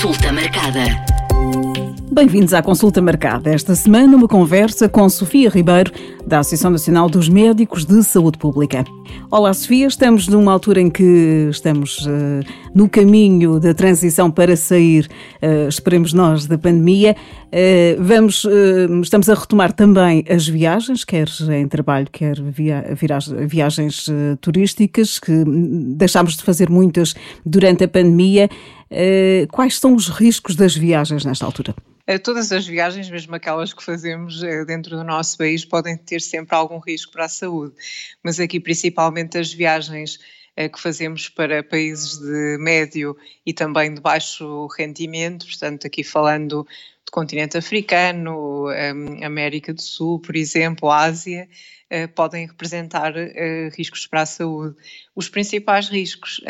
Consulta marcada. Bem-vindos à consulta marcada. Esta semana, uma conversa com Sofia Ribeiro, da Associação Nacional dos Médicos de Saúde Pública. Olá, Sofia. Estamos numa altura em que estamos uh, no caminho da transição para sair, uh, esperemos nós, da pandemia. Uh, vamos, estamos a retomar também as viagens, quer em trabalho, quer via, viagens turísticas, que deixámos de fazer muitas durante a pandemia. quais são os riscos das viagens nesta altura? todas as viagens, mesmo aquelas que fazemos dentro do nosso país, podem ter sempre algum risco para a saúde. Mas aqui, principalmente, as viagens eh, que fazemos para países de médio e também de baixo rendimento, portanto, aqui falando do continente africano, hum, América do Sul, por exemplo, Ásia, eh, podem representar eh, riscos para a saúde. Os principais riscos,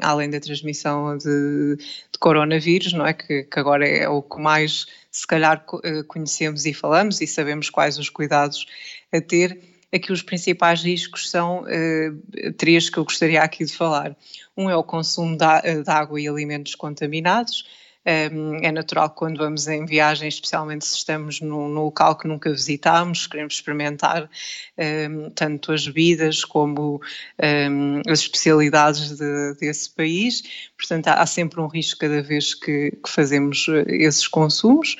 além da transmissão de, de coronavírus, não é? Que, que, agora é o que mais se calhar eh, conhecemos e falamos e sabemos quais os cuidados a ter, aqui os principais riscos são uh, três que eu gostaria aqui de falar. Um é o consumo de, de água e alimentos contaminados, é natural que quando vamos em viagem, especialmente se estamos num, num local que nunca visitámos, queremos experimentar um, tanto as bebidas como um, as especialidades de, desse país. Portanto, há, há, sempre um risco cada vez que, que fazemos eh, esses consumos.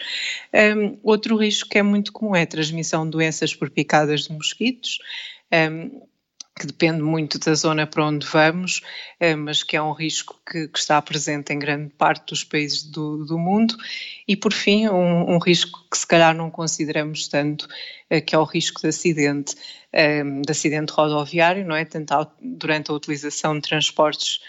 Um, outro risco que é muito comum é a transmissão de doenças por picadas de mosquitos que depende muito da zona para onde vamos, eh, mas que é um risco que, que está presente em grande parte dos países do, do mundo. E, por fim, um, um, risco que se calhar não consideramos tanto, eh, que é o risco de acidente, eh, de acidente rodoviário, não é? Tanto durante a utilização de transportes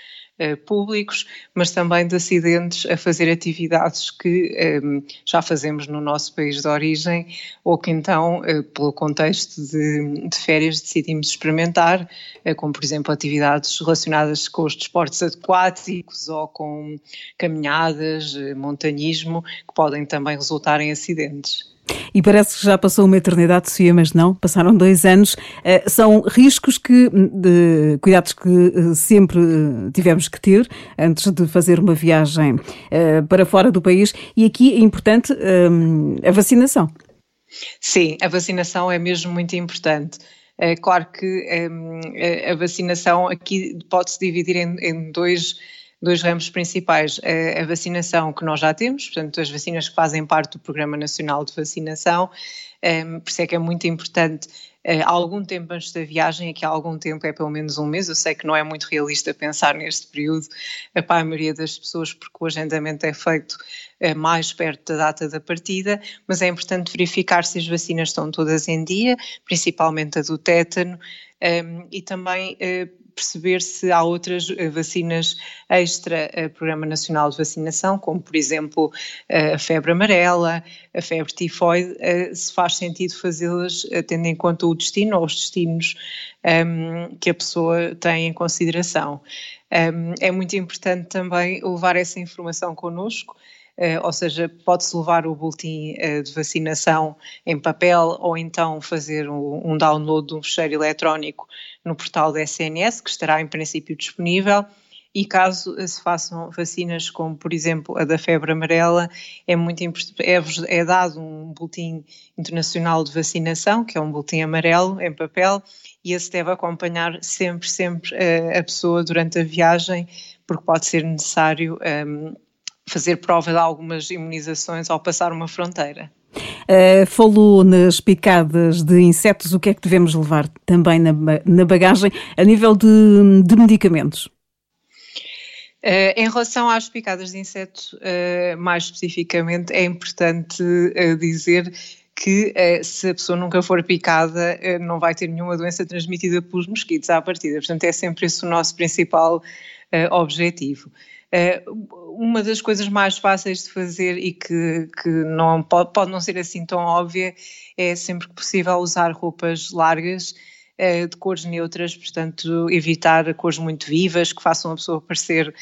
públicos, mas também de acidentes a fazer atividades que um, ehm, já fazemos no nosso país de origem ou que então, uh, pelo contexto de, de, férias, decidimos experimentar, uh, como por exemplo atividades relacionadas com os desportos aquáticos ou com caminhadas, montanhismo, que podem também resultar em acidentes. E parece que já passou uma eternidade, Sofia, mas não, passaram dois anos. Uh, são riscos que, de, cuidados que uh, sempre uh, tivemos que ter antes de fazer uma viagem para fora do país. E aqui é importante a vacinação. Sim, a vacinação é mesmo muito importante. É claro que um, a vacinação aqui pode-se dividir em, em dois dois ramos principais, a, a, vacinação que nós já temos, portanto, as vacinas que fazem parte do Programa Nacional de Vacinação, um, por isso é que é muito importante há algum tempo antes da viagem, aqui há algum tempo é pelo menos um mês, eu sei que não é muito realista pensar neste período para a maioria das pessoas, porque o agendamento é feito uh, mais perto da data da partida, mas é importante verificar se as vacinas estão todas em dia, principalmente a do tétano, e também uh, perceber se há outras eh, vacinas extra ao Programa Nacional de Vacinação, como por exemplo eh, a febre amarela, a febre tifoide, eh, se faz sentido fazê-las tendo em conta o destino ou os destinos um, ehm, que a pessoa tem em consideração. Um, ehm, é muito importante também levar essa informação connosco, ou seja, pode-se levar o boletim uh, de vacinação em papel ou então fazer um, download de um fecheiro eletrónico no portal da SNS, que estará em princípio disponível. E caso se façam vacinas como, por exemplo, a da febre amarela, é muito é, é dado um boletim internacional de vacinação, que é um boletim amarelo em papel, e esse deve acompanhar sempre, sempre a, pessoa durante a viagem, porque pode ser necessário um, fazer prova de algumas imunizações ao passar uma fronteira. Uh, falou nas picadas de insetos, o que é que devemos levar também na, na bagagem a nível de, de medicamentos? Uh, em relação às picadas de insetos, uh, mais especificamente, é importante dizer que se a pessoa nunca for picada, não vai ter nenhuma doença transmitida pelos mosquitos à partida. Portanto, é sempre esse o nosso principal objetivo. Uma das coisas mais fáceis de fazer e que, que não pode, pode não ser assim tão óbvia é sempre que possível usar roupas largas de cores neutras, portanto, evitar cores muito vivas que façam a pessoa parecer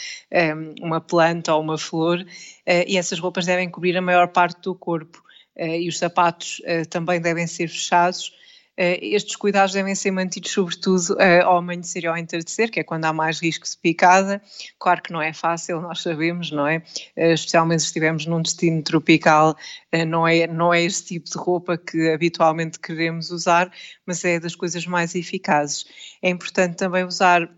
uma planta ou uma flor, e essas roupas devem cobrir a maior parte do corpo. E os sapatos também devem ser fechados, estes cuidados devem ser mantidos, sobretudo ao amanhecer e ao entardecer, que é quando há mais risco de picada. Claro que não é fácil, nós sabemos, não é? Especialmente se estivermos num destino tropical, não é, não é este tipo de roupa que habitualmente queremos usar, mas é das coisas mais eficazes. É importante também usar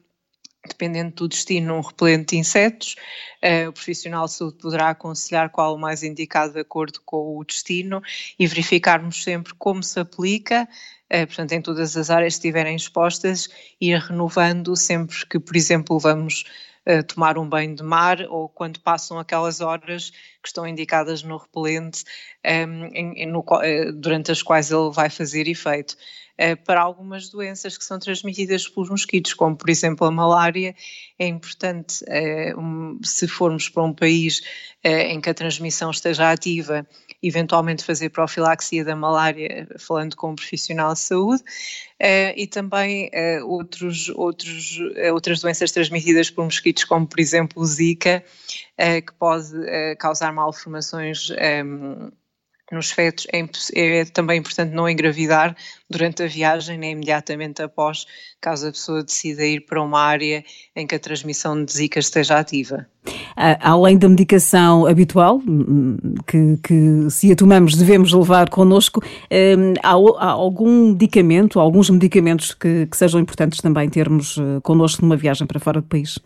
dependendo do destino, um repelente de insetos. Uh, o profissional de saúde poderá aconselhar qual o mais indicado de acordo com o destino e verificarmos sempre como se aplica. Uh, portanto, em todas as áreas que estiverem expostas, ir renovando sempre que, por exemplo, vamos uh, tomar um banho de mar ou quando passam aquelas horas que estão indicadas no repelente um, em, no, durante as quais ele vai fazer efeito. Eh, para algumas doenças que são transmitidas pelos mosquitos, como por exemplo a malária. É importante, eh, se formos para um país eh, em que a transmissão esteja ativa, eventualmente fazer profilaxia da malária, falando com um profissional de saúde, e também outros, outros, outras doenças transmitidas por mosquitos, como por exemplo o Zika, que pode causar malformações nos fetos é, é, também importante não engravidar durante a viagem, nem imediatamente após, caso a pessoa decida ir para uma área em que a transmissão de zika esteja ativa. Além da medicação habitual, hum, que, que se a tomamos devemos levar connosco, hum, há, há algum medicamento, alguns medicamentos que, que sejam importantes também termos eh, connosco numa viagem para fora do país?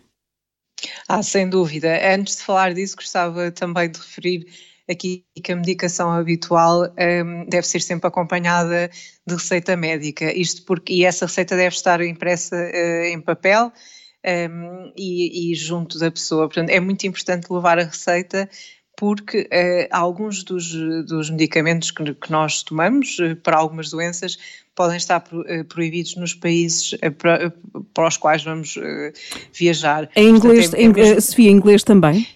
Ah, sem dúvida. Antes de falar disso, gostava também de referir aqui que a medicação habitual um, deve ser sempre acompanhada de receita médica, isto porque e essa receita deve estar impressa uh, em papel um, e, e, junto da pessoa. Portanto, é muito importante levar a receita porque uh, alguns dos, dos medicamentos que, que, nós tomamos uh, para algumas doenças podem estar pro, proibidos nos países para, para, os quais vamos viajar. Em inglês, Portanto, em, Sofia, em inglês também?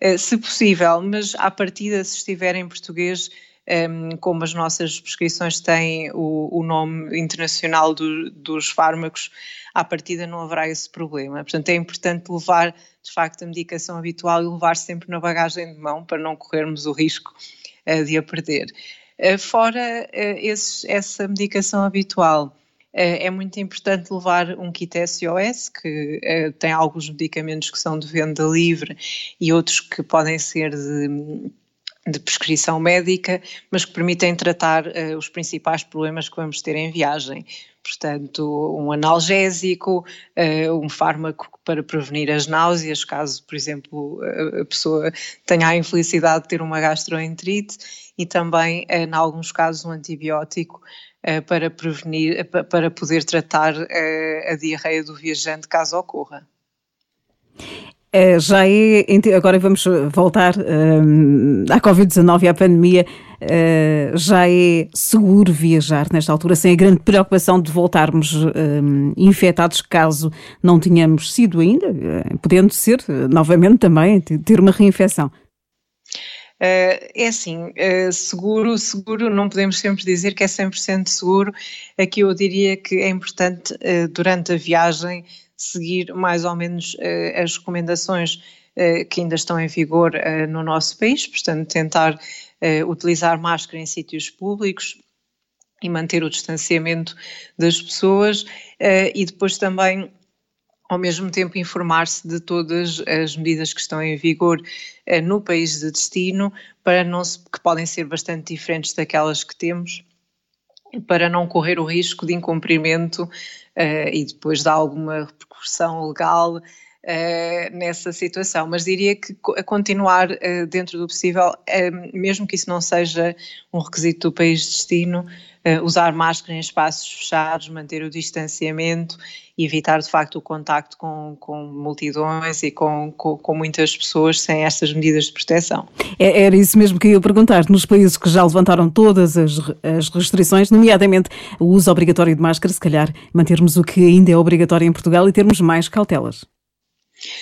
Eh, se possível, mas à partida, se estiver em português, um, como as nossas prescrições têm o, o nome internacional do, dos fármacos, à partida não haverá esse problema. Portanto, é importante levar, de facto, a medicação habitual e levar sempre na bagagem de mão para não corrermos o risco uh, de a perder. Uh, fora uh, esses, essa medicação habitual, é muito importante levar um kit SOS, que tem alguns medicamentos que são de venda livre e outros que podem ser de, de prescrição médica, mas que permitem tratar uh, os principais problemas que vamos ter em viagem. Portanto, um analgésico, uh, um fármaco para prevenir as náuseas, caso, por exemplo, a pessoa tenha a infelicidade de ter uma gastroenterite, e também, em alguns casos, um antibiótico para prevenir, para poder tratar a diarreia do viajante caso ocorra. Já é, agora vamos voltar à Covid-19 e à pandemia. Já é seguro viajar nesta altura, sem a grande preocupação de voltarmos infectados caso não tenhamos sido ainda, podendo ser novamente também ter uma reinfecção. Uh, é assim, uh, seguro, seguro, não podemos sempre dizer que é 100% seguro. Aqui eu diria que é importante, uh, durante a viagem, seguir mais ou menos as recomendações que ainda estão em vigor no nosso país, portanto, tentar utilizar máscara em sítios públicos e manter o distanciamento das pessoas e depois também ao mesmo tempo informar-se de todas as medidas que estão em vigor eh, no país de destino, para não se, que podem ser bastante diferentes daquelas que temos, para não correr o risco de incumprimento uh, e depois de alguma repercussão legal nessa situação. Mas diria que a continuar uh, dentro do possível, mesmo que isso não seja um requisito do país de destino, usar máscara em espaços fechados, manter o distanciamento e evitar de facto o contacto com, com multidões e com, com, com, muitas pessoas sem estas medidas de proteção. É, era isso mesmo que eu ia perguntar. Nos países que já levantaram todas as, as restrições, nomeadamente o uso obrigatório de máscara, se calhar mantermos o que ainda é obrigatório em Portugal e termos mais cautelas.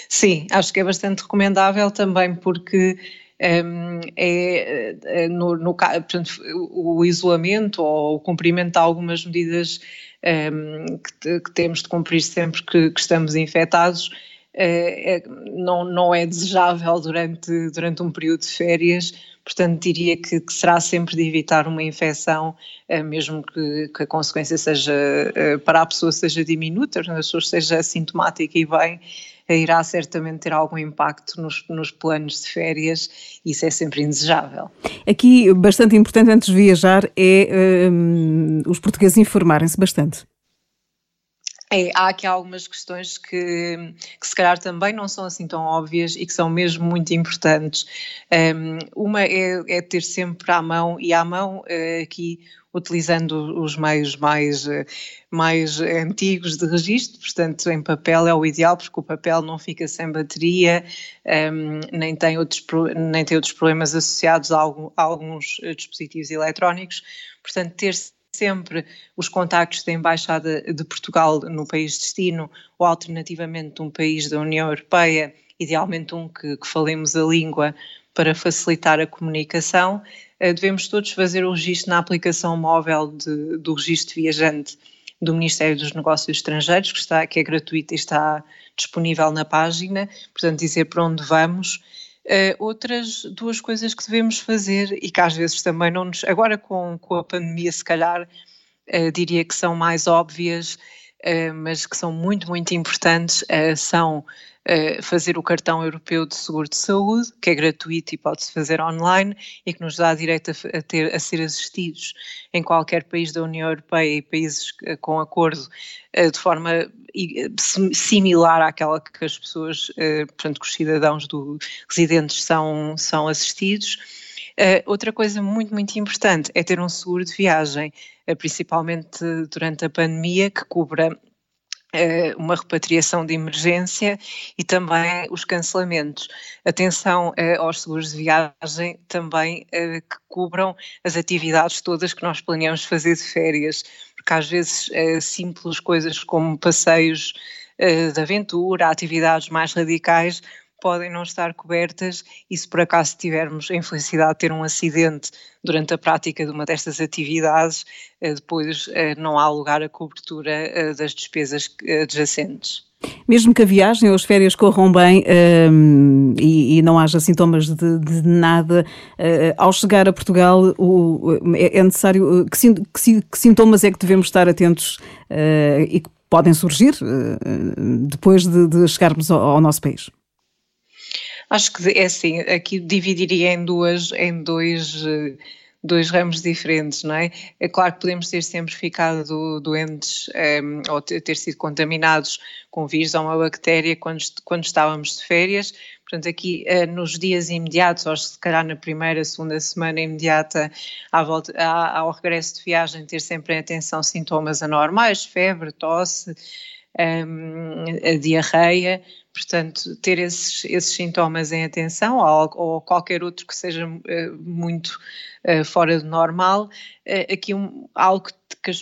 Sim, acho que é bastante recomendável também porque um, é, é no, no, portanto, o isolamento ou o cumprimento de algumas medidas um, que, que, temos de cumprir sempre que, que estamos infectados é, não, não é desejável durante, durante um período de férias, portanto diria que, que será sempre de evitar uma infecção, mesmo que, que, a consequência seja, para a pessoa seja diminuta, a pessoa seja assintomática e bem, irá certamente ter algum impacto nos, nos planos de férias, isso é sempre indesejável. Aqui, bastante importante antes de viajar, é um, os portugueses informarem-se bastante. É, há aqui algumas questões que, que, se calhar também não são assim tão óbvias e que são mesmo muito importantes. Um, uma é, é, ter sempre à mão, e à mão uh, aqui utilizando os meios mais, uh, mais antigos de registro, portanto em papel é o ideal porque o papel não fica sem bateria, um, nem, tem outros, nem tem outros problemas associados a, algum, a alguns uh, dispositivos eletrónicos, portanto ter sempre os contactos da Embaixada de Portugal no país de destino ou alternativamente um país da União Europeia, idealmente um que, que falemos a língua para facilitar a comunicação, eh, devemos todos fazer o registro na aplicação móvel de, do registro viajante do Ministério dos Negócios Estrangeiros, que, está, que é gratuito e está disponível na página, portanto dizer para onde vamos Uh, outras duas coisas que devemos fazer e que às vezes também não nos. Agora, com, com a pandemia, se calhar uh, diria que são mais óbvias, mas que são muito, muito importantes, são fazer o cartão europeu de seguro de saúde, que é gratuito e pode-se fazer online e que nos dá direito a, a, ter, a ser assistidos em qualquer país da União Europeia e países com acordo de forma similar àquela que as pessoas, portanto, que os cidadãos do, residentes são, são assistidos. Outra coisa muito, muito importante é ter um seguro de viagem, principalmente durante a pandemia, que cubra eh, uma repatriação de emergência e também os cancelamentos. Atenção eh, aos seguros de viagem também eh, que cubram as atividades todas que nós planeamos fazer de férias, porque às vezes simples coisas como passeios de aventura, atividades mais radicais podem não estar cobertas e se por acaso tivermos a infelicidade de ter um acidente durante a prática de uma destas atividades, eh, depois eh, não há lugar à cobertura eh, das despesas adjacentes. Mesmo que a viagem ou as férias corram bem um, ehm, e, e, não haja sintomas de, de nada, uh, ao chegar a Portugal o, é, é necessário. Que, que, que, sintomas é que devemos estar atentos uh, e que podem surgir uh, depois de, de chegarmos ao, ao nosso país? Acho que é assim, aqui dividiria em duas, em dois, eh, dois ramos diferentes, não é? É claro que podemos ter sempre ficado doentes um, ehm, ou ter sido contaminados com vírus ou uma bactéria quando, quando estávamos de férias. Portanto, aqui uh, nos dias imediatos, ou se calhar na primeira, segunda semana imediata à volta, ao regresso de viagem, ter sempre em atenção sintomas anormais, febre, tosse, um, ehm, a diarreia, Portanto, ter esses, esses sintomas em atenção ou, ou, qualquer outro que seja uh, muito uh, fora do normal, uh, aqui um, algo que,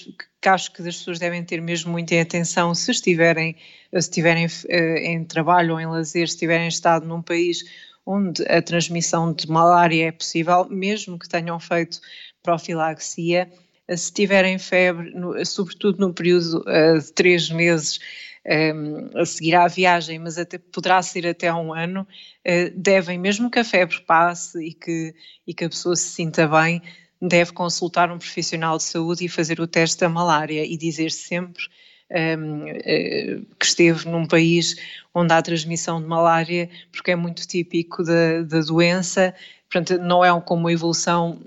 que, acho que as pessoas devem ter mesmo muito em atenção se estiverem, se estiverem em trabalho ou em lazer, se estiverem estado num país onde a transmissão de malária é possível, mesmo que tenham feito profilaxia, se tiverem febre, no, sobretudo no período de três meses, um, a seguir à viagem, mas até, poderá ser até um ano, uh, devem, mesmo que a febre passe e que, e que a pessoa se sinta bem, deve consultar um profissional de saúde e fazer o teste da malária e dizer sempre um, uh, eh, que esteve num país onde há transmissão de malária, porque é muito típico da, da doença, portanto, não é como evolução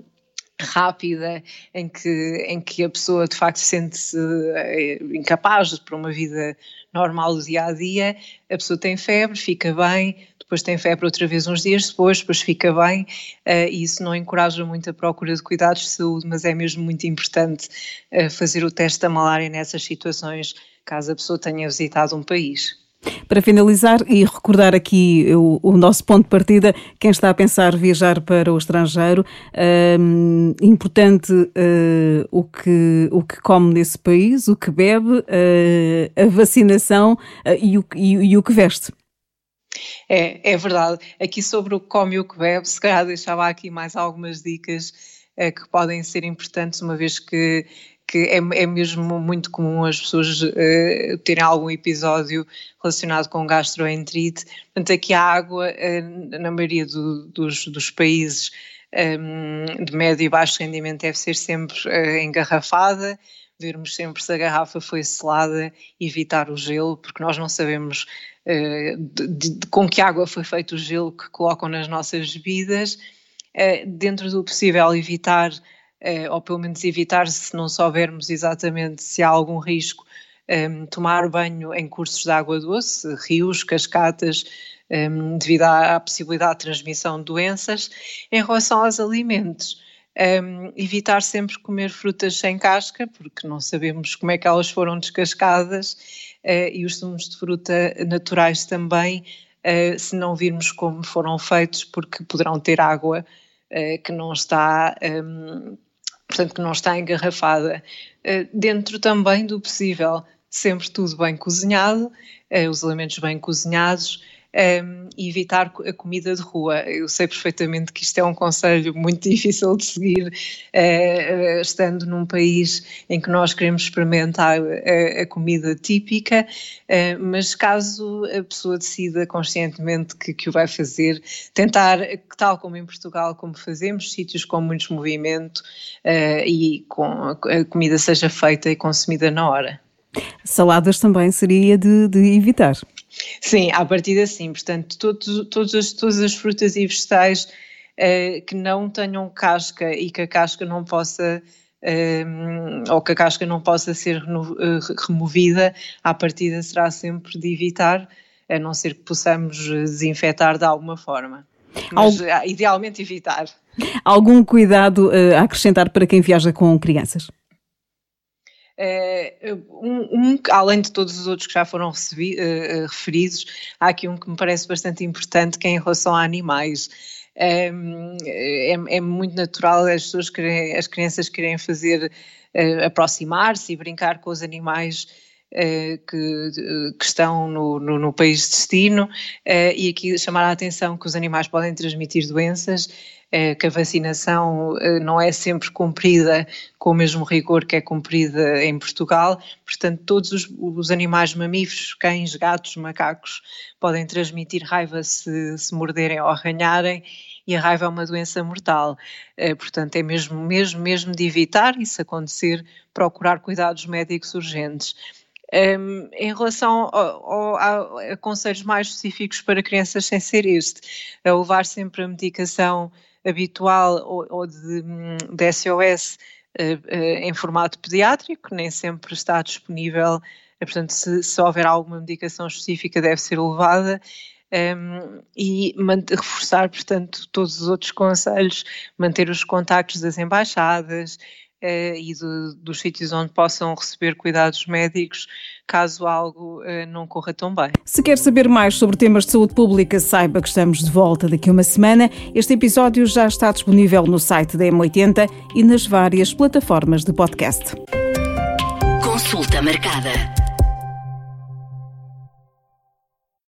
rápida em que, em que a pessoa de facto sente-se eh, incapaz para uma vida normal do dia a dia, a pessoa tem febre, fica bem, depois tem febre outra vez uns dias depois, depois fica bem, uh, e isso não encoraja muito a procura de cuidados de saúde, mas é mesmo muito importante uh, fazer o teste da malária nessas situações, caso a pessoa tenha visitado um país. Para finalizar e recordar aqui o, o, nosso ponto de partida, quem está a pensar viajar para o estrangeiro, um, importante uh, o, que, o que come nesse país, o que bebe, uh, a vacinação uh, e, o, e, e o que veste. É, é verdade. Aqui sobre o que come e o que bebe, se calhar deixava aqui mais algumas dicas que podem ser importantes, uma vez que é, é mesmo muito comum as pessoas uh, terem algum episódio relacionado com gastroenterite. Portanto, aqui a água, uh, na maioria do, dos, dos, países um, de médio e baixo rendimento, deve ser sempre uh, engarrafada vermos sempre se a garrafa foi selada, evitar o gelo, porque nós não sabemos uh, de, de, com que água foi feito o gelo que colocam nas nossas bebidas. Uh, dentro do possível, evitar, uh, ou pelo menos evitar, se não soubermos exatamente se há algum risco, um, tomar banho em cursos de água doce, rios, cascatas, um, devido à, à possibilidade de transmissão de doenças. Em relação aos alimentos, um, evitar sempre comer frutas sem casca, porque não sabemos como é que elas foram descascadas, uh, e os sumos de fruta naturais também, uh, se não virmos como foram feitos, porque poderão ter água uh, que não está. Portanto, que não está engarrafada. dentro também do possível, sempre tudo bem cozinhado, os alimentos bem cozinhados, um, e evitar a comida de rua. Eu sei perfeitamente que isto é um conselho muito difícil de seguir, uh, estando num país em que nós queremos experimentar a, a comida típica, uh, mas caso a pessoa decida conscientemente que, que o vai fazer, tentar, tal como em Portugal, como fazemos, sítios com muito movimento uh, e com a comida seja feita e consumida na hora. Saladas também seria de, de evitar. Sim, à partida sim. Portanto, todos, todos as, todas as frutas e vegetais uh, que não tenham casca e que a casca não possa uh, ou que a casca não possa ser uh, removida, à partida será sempre de evitar, a não ser que possamos desinfetar de alguma forma. Mas Alg... idealmente evitar. Algum cuidado a acrescentar para quem viaja com crianças? Uh, um, um, além de todos os outros que já foram recebi, uh, referidos, há aqui um que me parece bastante importante, que é em relação a animais. Um, é, é, muito natural as pessoas querem, as crianças querem fazer uh, aproximar-se e brincar com os animais que, que, estão no, no, no, país de destino e aqui chamar a atenção que os animais podem transmitir doenças que a vacinação eh, não é sempre cumprida com o mesmo rigor que é cumprida em Portugal, portanto, todos os, os animais mamíferos, cães, gatos, macacos, podem transmitir raiva se, se morderem ou arranharem e a raiva é uma doença mortal. Eh, portanto, é mesmo, mesmo, mesmo de evitar isso acontecer, procurar cuidados médicos urgentes. Um, em relação ao, ao, a, conselhos mais específicos para crianças sem ser este, a levar sempre a medicação habitual ou, ou de, de SOS uh, uh, em formato pediátrico, nem sempre está disponível, uh, portanto, se, se, houver alguma medicação específica, deve ser levada. Um, e reforçar, portanto, todos os outros conselhos, manter os contactos das embaixadas, e de, dos sítios onde possam receber cuidados médicos caso algo uh, não corra tão bem. Se quer saber mais sobre temas de saúde pública, saiba que estamos de volta daqui a uma semana. Este episódio já está disponível no site da M80 e nas várias plataformas de podcast. Consulta marcada.